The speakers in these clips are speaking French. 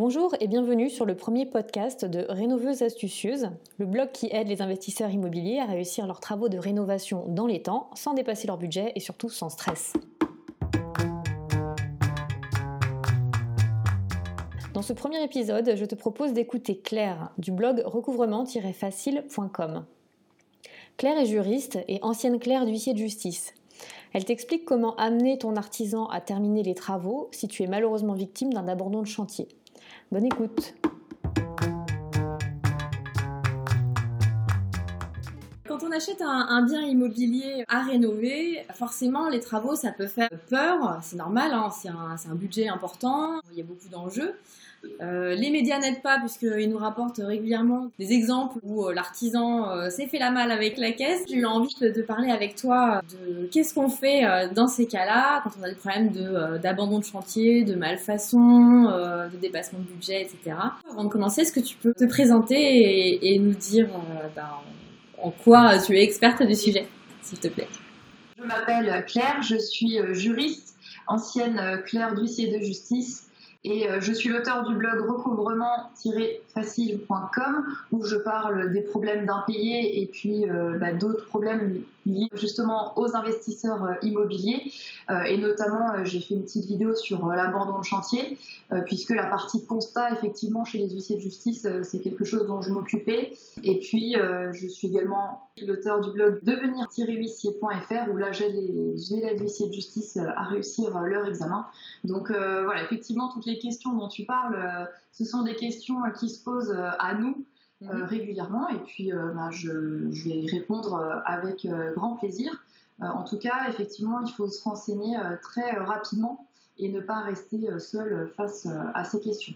Bonjour et bienvenue sur le premier podcast de Rénoveuse Astucieuse, le blog qui aide les investisseurs immobiliers à réussir leurs travaux de rénovation dans les temps, sans dépasser leur budget et surtout sans stress. Dans ce premier épisode, je te propose d'écouter Claire du blog recouvrement-facile.com. Claire est juriste et ancienne Claire d'huissier de justice. Elle t'explique comment amener ton artisan à terminer les travaux si tu es malheureusement victime d'un abandon de chantier. Bonne écoute. On achète un, bien immobilier à rénover, forcément les travaux ça peut faire peur, c'est normal, hein, c'est un, budget important, il y a beaucoup d'enjeux. Euh, les médias n'aident pas puisqu'ils nous rapportent régulièrement des exemples où euh, l'artisan euh, s'est fait la malle avec la caisse. J'ai eu envie de, parler avec toi de qu'est-ce qu'on fait dans ces cas-là quand on a des problèmes d'abandon de, chantier, de malfaçon, de dépassement de budget, etc. Avant de commencer, est-ce que tu peux te présenter et, nous dire ben, en quoi tu es experte du sujet, s'il te plaît. Je m'appelle Claire, je suis juriste, ancienne Claire d'huissier de justice et euh, je suis l'auteur du blog recouvrement-facile.com où je parle des problèmes d'impayés et puis euh, bah, d'autres problèmes liés justement aux investisseurs euh, immobiliers. et notamment, j'ai fait une petite vidéo sur l'abandon de chantier, puisque la partie constat, effectivement, chez les huissiers de justice, c'est quelque chose dont je m'occupais. Et puis, je suis également l'auteur du blog devenir-huissier.fr où là, j'aide les huissiers de justice à réussir leur examen. Donc voilà, effectivement, toutes les questions dont tu parles, euh, ce sont des questions euh, qui se posent euh, à nous mhm. régulièrement et puis bah, je, vais y répondre avec grand plaisir. en tout cas, effectivement, il faut se renseigner très rapidement et ne pas rester seul face à ces questions.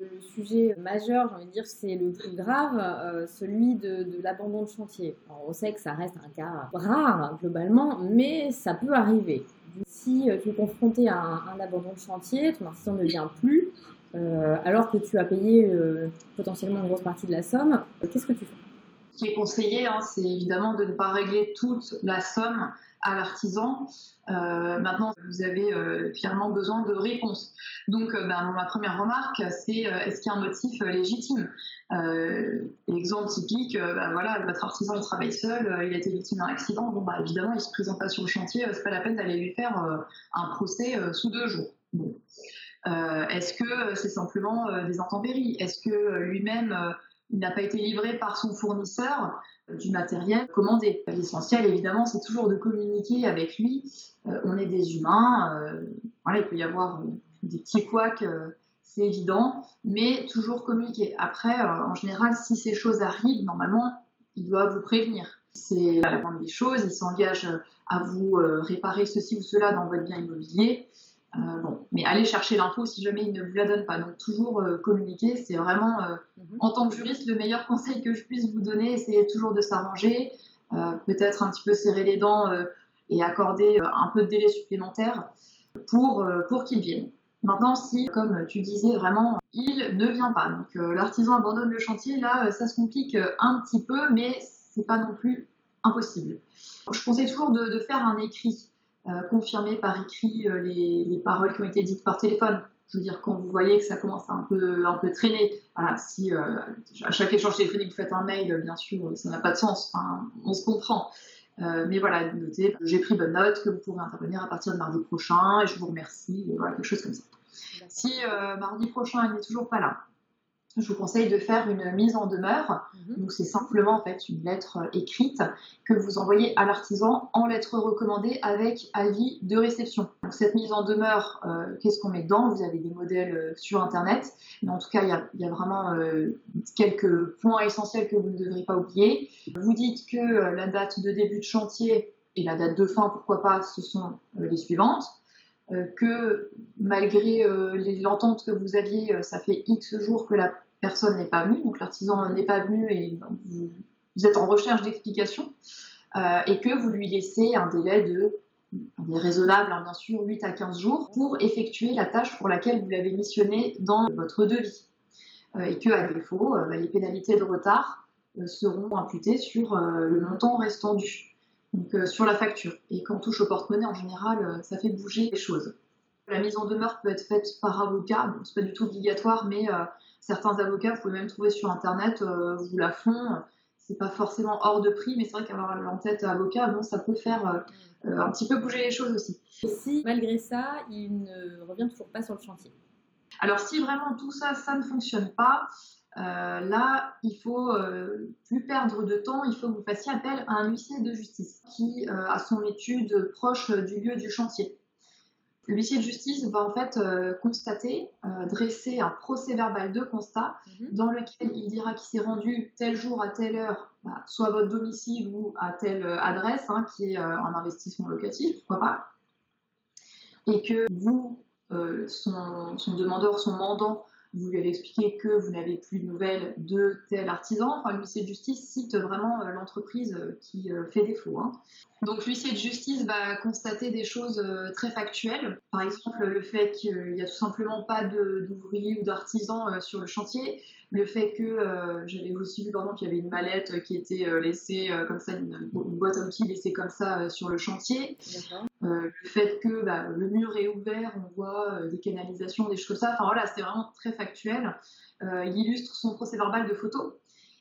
Le sujet majeur, j'ai envie de dire, c'est le plus grave, celui de, l'abandon de chantier. on sait que ça reste un cas rare globalement, mais ça peut arriver. Si euh, tu es confronté à un, abandon de chantier, ton artisan ne vient plus, euh, alors que tu as payé euh, potentiellement une grosse partie de la somme, qu'est-ce que tu fais? Ce qui est conseillé, hein, c'est évidemment de ne pas régler toute la somme à l'artisan. maintenant, vous avez finalement besoin de réponses. Donc, ben, ma première remarque, c'est est-ce qu'il y a un motif légitime? Exemple typique, ben, voilà, votre artisan il travaille seul, il a été victime d'un accident. Bon, bah, évidemment, il se présente pas sur le chantier, c'est pas la peine d'aller lui faire un procès sous deux jours. Est-ce que c'est simplement des intempéries? Est-ce que lui-même il n'a pas été livré par son fournisseur du matériel commandé? L'essentiel, évidemment, c'est toujours de communiquer avec lui. on est des humains, il peut y avoir des petits couacs c'est évident, mais toujours communiquer. Après, euh, en général, si ces choses arrivent, normalement, il doit vous prévenir. C'est la moindre des choses, il s'engage à vous euh, réparer ceci ou cela dans votre bien immobilier. Euh, bon, mais allez chercher l'info si jamais il ne vous la donne pas. Donc toujours communiquer, c'est vraiment, mhm. en tant que juriste, le meilleur conseil que je puisse vous donner. C'est toujours de s'arranger, peut-être un petit peu serrer les dents et accorder un peu de délai supplémentaire pour, pour qu'il vienne. Maintenant, si, comme tu disais, vraiment, il ne vient pas, donc euh, l'artisan abandonne le chantier, là, euh, ça se complique euh, un petit peu, mais c'est pas non plus impossible. Je conseille toujours de, faire un écrit, confirmer par écrit les, paroles qui ont été dites par téléphone. Je veux dire, quand vous voyez que ça commence à un peu, un peu traîner, voilà, si à chaque échange téléphonique vous faites un mail, bien sûr, ça n'a pas de sens, on se comprend. mais voilà, notez, j'ai pris bonne note, que vous pourrez intervenir à partir de mardi prochain, et je vous remercie, voilà, quelque chose comme ça. Si euh, mardi prochain, il n'est toujours pas là, je vous conseille de faire une mise en demeure. Mhm. Donc c'est simplement en fait une lettre euh, écrite que vous envoyez à l'artisan en lettre recommandée avec avis de réception. Donc cette mise en demeure, euh, qu'est-ce qu'on met dedans? Vous avez des modèles sur internet, mais en tout cas il y a, vraiment quelques points essentiels que vous ne devrez pas oublier. Vous dites que la date de début de chantier et la date de fin, pourquoi pas, ce sont les suivantes. Euh, que malgré euh, l'entente que vous aviez, euh, ça fait X jours que la personne n'est pas venue, donc l'artisan n'est pas venu et vous, êtes en recherche d'explications, et que vous lui laissez un délai de raisonnable, hein, bien sûr, 8 à 15 jours pour effectuer la tâche pour laquelle vous l'avez missionné dans votre devis. et que, à défaut, bah, les pénalités de retard seront imputées sur le montant restant dû donc, euh, sur la facture. Et quand on touche au porte-monnaie, en général, euh, ça fait bouger les choses. La mise en demeure peut être faite par avocat, bon, c'est pas du tout obligatoire, mais certains avocats, vous pouvez même trouver sur internet, vous la font. C'est pas forcément hors de prix, mais c'est vrai qu'avoir en tête avocat, bon, ça peut faire un petit peu bouger les choses aussi. Et si malgré ça, il ne revient toujours pas sur le chantier? Alors si vraiment tout ça, ça ne fonctionne pas, euh, là, il faut euh, plus perdre de temps, il faut que vous fassiez appel à un huissier de justice qui euh, a son étude proche du lieu du chantier. Le huissier de justice va en fait constater, dresser un procès verbal de constat mhm. dans lequel il dira qu'il s'est rendu tel jour à telle heure, bah, soit à votre domicile ou à telle adresse, hein, qui est un investissement locatif, pourquoi pas, et que vous, son, son demandeur, son mandant, vous lui avez expliqué que vous n'avez plus de nouvelles de tel artisan. Enfin, l'huissier de justice cite vraiment euh, l'entreprise euh, qui euh, fait défaut. Hein. Donc l'huissier de justice va constater des choses très factuelles. Par exemple, le fait qu'il n'y a tout simplement pas d'ouvriers ou d'artisans sur le chantier. Le fait que j'avais aussi vu pardon, qu'il y avait une mallette qui était laissée comme ça, une, boîte à outils laissée comme ça sur le chantier. le fait que bah, le mur est ouvert, on voit des canalisations, des choses comme ça. Enfin voilà, c'est vraiment très factuel. il illustre son procès verbal de photos.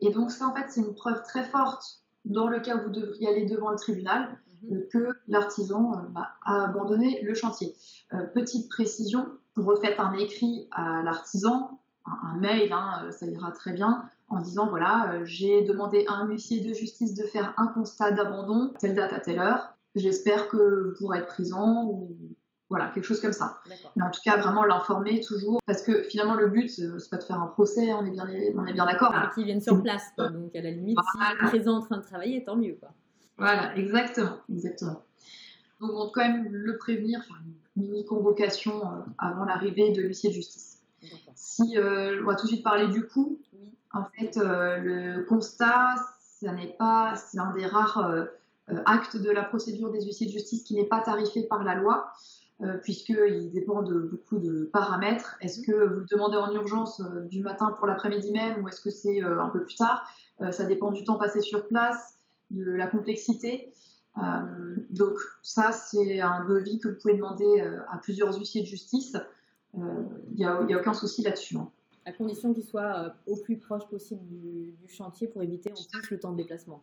Et donc ça, en fait, c'est une preuve très forte dans le cas où vous devriez aller devant le tribunal, mhm. euh, que l'artisan euh, bah, a abandonné le chantier. Euh, petite précision, vous refaites un écrit à l'artisan, un, mail, hein, ça ira très bien, en disant voilà, j'ai demandé à un huissier de justice de faire un constat d'abandon, telle date à telle heure. J'espère que vous pourrez être présent ou voilà, quelque chose comme ça. Mais en tout cas, vraiment l'informer toujours, parce que finalement, le but, c'est pas de faire un procès, on est bien, on est bien d'accord. Ah, qu'ils viennent sur place, donc à la limite, s'ils sont présents en train de travailler, tant mieux. Quoi. Voilà, exactement, exactement. Donc, on doit quand même le prévenir, faire une mini-convocation euh, avant l'arrivée de l'huissier de justice. Si, euh, on va tout de suite parler du coût. En fait, euh, le constat, ça n'est pas, c'est un des rares actes de la procédure des huissiers de justice qui n'est pas tarifé par la loi. Euh, puisqu'il dépend de beaucoup de paramètres. Est-ce que vous le demandez en urgence euh, du matin pour l'après-midi même ou est-ce que c'est euh, un peu plus tard? Ça dépend du temps passé sur place, de la complexité. donc ça, c'est un devis que vous pouvez demander à plusieurs huissiers de justice. Il n'y a, aucun souci là-dessus. Hein. À condition qu'il soit au plus proche possible du, chantier pour éviter en plus le temps de déplacement.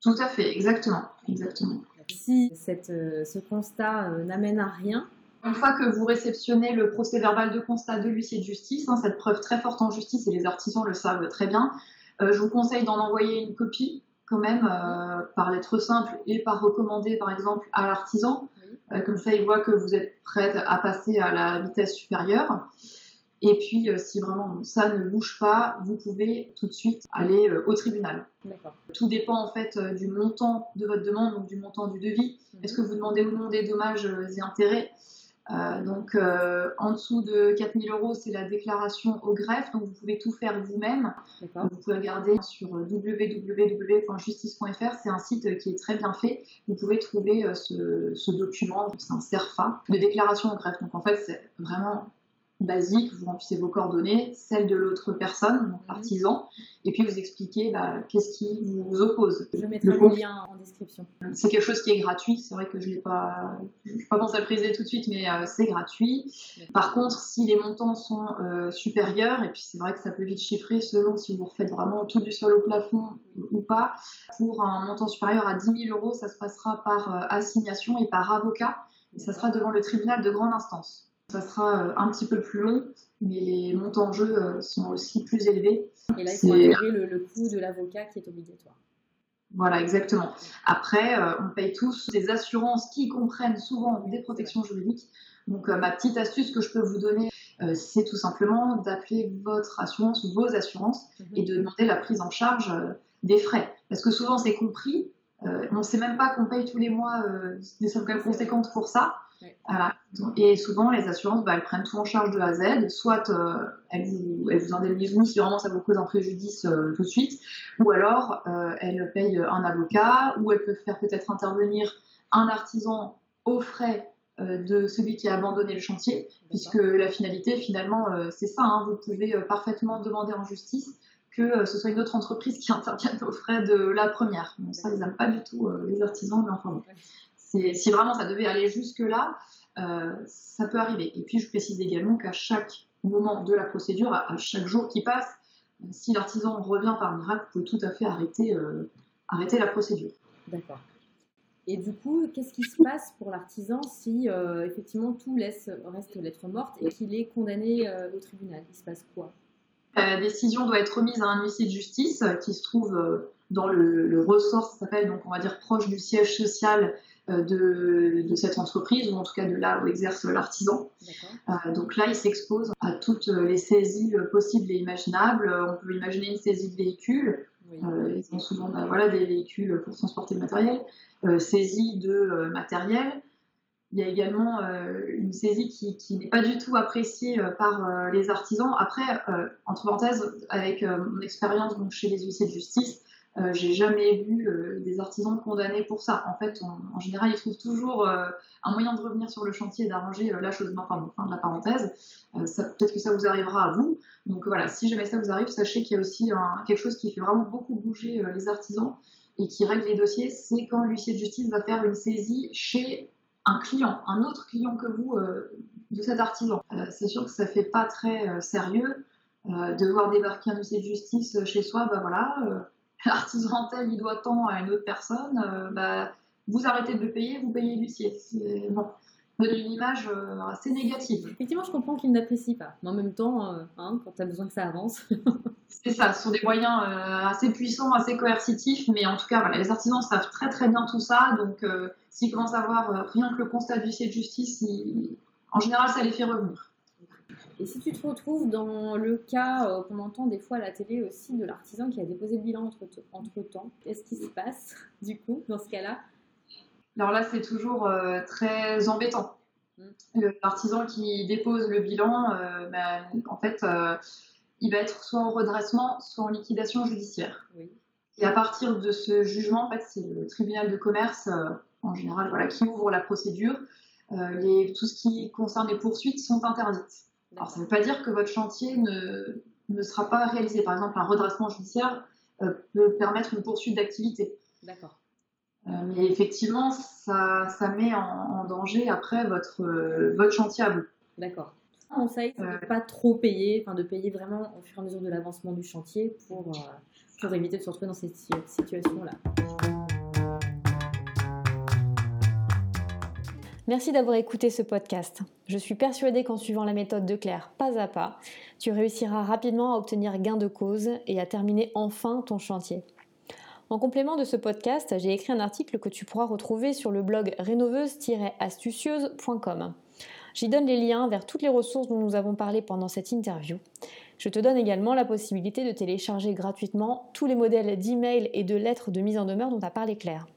Tout à fait, exactement. exactement. Si cette, euh, ce constat euh, n'amène à rien, une fois que vous réceptionnez le procès verbal de constat de l'huissier de justice, hein, cette preuve très forte en justice, et les artisans le savent très bien, euh, je vous conseille d'en envoyer une copie quand même par lettre simple et par recommandé par exemple à l'artisan. Comme ça, il voit que vous êtes prête à passer à la vitesse supérieure. Et puis, euh, si vraiment ça ne bouge pas, vous pouvez tout de suite aller euh, au tribunal. Tout dépend en fait euh, du montant de votre demande, donc du montant du devis. Mhm. Est-ce que vous demandez ou non des dommages et intérêts? Donc en dessous de 4000 euros, c'est la déclaration au greffe, donc vous pouvez tout faire vous-même. Vous pouvez regarder sur www.justice.fr, c'est un site qui est très bien fait. Vous pouvez trouver ce, ce document, c'est un CERFA de déclaration au greffe. Donc en fait, c'est vraiment basique, vous remplissez vos coordonnées, celles de l'autre personne, donc mhm. l'artisan, et puis vous expliquez bah, qu'est-ce qui vous oppose. Je mettrai le, lien en description. C'est quelque chose qui est gratuit, c'est vrai que je n'ai pas, pas pensé à le préciser tout de suite, mais euh, c'est gratuit. Par contre, si les montants sont euh, supérieurs, et puis c'est vrai que ça peut vite chiffrer selon si vous refaites vraiment tout du sol au plafond ou pas, pour un montant supérieur à 10 000 euros, ça se passera par euh, assignation et par avocat, et ça sera devant le tribunal de grande instance. Ça sera euh, un petit peu plus long, mais les montants en jeu euh, sont aussi plus élevés. Et là, il faut intégrer le, coût de l'avocat qui est obligatoire. Voilà, exactement. Après, euh, on paye tous des assurances qui comprennent souvent des protections juridiques. Donc, ma petite astuce que je peux vous donner, c'est tout simplement d'appeler votre assurance ou vos assurances mhm. et de demander la prise en charge des frais. Parce que souvent, c'est compris. on ne sait même pas qu'on paye tous les mois des sommes quand même conséquentes pour ça. Et souvent, les assurances, bah, elles prennent tout en charge de A à Z. Soit euh, elles, vous, elles, vous, indemnisent vous si vraiment ça vous cause un préjudice euh, tout de suite, ou alors euh, elles payent un avocat, ou elles peuvent faire peut-être intervenir un artisan aux frais de celui qui a abandonné le chantier, puisque la finalité, finalement, c'est ça. Hein. vous pouvez parfaitement demander en justice que ce soit une autre entreprise qui intervienne aux frais de la première. Ça, ils n'aiment pas du tout les artisans, mais enfin si vraiment ça devait aller jusque-là, ça peut arriver. Et puis je précise également qu'à chaque moment de la procédure, à chaque jour qui passe, si l'artisan revient par miracle, vous pouvez tout à fait arrêter, arrêter la procédure. D'accord. Et du coup, qu'est-ce qui se passe pour l'artisan si euh, effectivement tout laisse, reste lettre morte et qu'il est condamné euh, au tribunal? Il se passe quoi? La décision doit être remise à un huissier de justice qui se trouve euh, dans le, ressort, ça s'appelle donc on va dire proche du siège social de, de, cette entreprise, ou en tout cas de là où exerce l'artisan. donc là, il s'expose à toutes les saisies possibles et imaginables. On peut imaginer une saisie de véhicule. ils ont souvent bah, voilà, des véhicules pour transporter le matériel. Euh, saisie de euh, matériel. Il y a également euh, une saisie qui, n'est pas du tout appréciée par les artisans. Après, entre parenthèses, avec mon expérience chez les huissiers de justice, j'ai jamais vu des artisans condamnés pour ça. En fait, en général, ils trouvent toujours un moyen de revenir sur le chantier et d'arranger la chose. Enfin, bon, fin de la parenthèse. Peut-être que ça vous arrivera à vous. Donc voilà, si jamais ça vous arrive, sachez qu'il y a aussi quelque chose qui fait vraiment beaucoup bouger les artisans et qui règle les dossiers, c'est quand l'huissier de justice va faire une saisie chez un client, un autre client que vous euh, de cet artisan. Euh, c'est sûr que ça fait pas très euh, sérieux de voir débarquer un huissier de justice chez soi, bah voilà, l'artisan tel il doit tant à une autre personne, bah, vous arrêtez de le payer, vous payez l'huissier. Bon, donne une image assez négative. Effectivement, je comprends qu'il n'apprécie pas, mais en même temps, hein, quand tu as besoin que ça avance. C'est ça, ce sont des moyens euh, assez puissants, assez coercitifs, mais en tout cas, les artisans savent très très bien tout ça, donc euh, s'ils commencent à voir euh, rien que le constat du de justice, en général, ça les fait revenir. Et si tu te retrouves dans le cas qu'on entend des fois à la télé aussi de l'artisan qui a déposé le bilan entre, entre temps, qu'est-ce qui se passe du coup dans ce cas-là? Alors là, c'est toujours très embêtant. Mmh. L'artisan qui dépose le bilan, ben, en fait il va être soit en redressement, soit en liquidation judiciaire. Et à partir de ce jugement, en fait, c'est le tribunal de commerce, euh, en général, voilà, qui ouvre la procédure. Euh, les, tout ce qui concerne les poursuites sont interdites. Alors, ça ne veut pas dire que votre chantier ne, ne sera pas réalisé. Par exemple, un redressement judiciaire euh, peut permettre une poursuite d'activité. D'accord. mais effectivement, ça, ça met en, en, danger après votre, votre chantier à vous. D'accord conseil, c'est de pas trop payer, enfin de payer vraiment au fur et à mesure de l'avancement du chantier pour, euh, pour éviter de se retrouver dans cette situation-là. Merci d'avoir écouté ce podcast. Je suis persuadée qu'en suivant la méthode de Claire pas à pas, tu réussiras rapidement à obtenir gain de cause et à terminer enfin ton chantier. En complément de ce podcast, j'ai écrit un article que tu pourras retrouver sur le blog rénoveuse-astucieuse.com. J'y donne les liens vers toutes les ressources dont nous avons parlé pendant cette interview. Je te donne également la possibilité de télécharger gratuitement tous les modèles d'email et de lettres de mise en demeure dont a parlé Claire.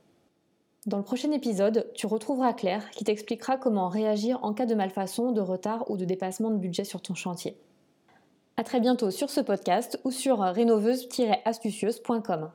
Dans le prochain épisode, tu retrouveras Claire qui t'expliquera comment réagir en cas de malfaçon, de retard ou de dépassement de budget sur ton chantier. A très bientôt sur ce podcast ou sur rénoveuse-astucieuse.com.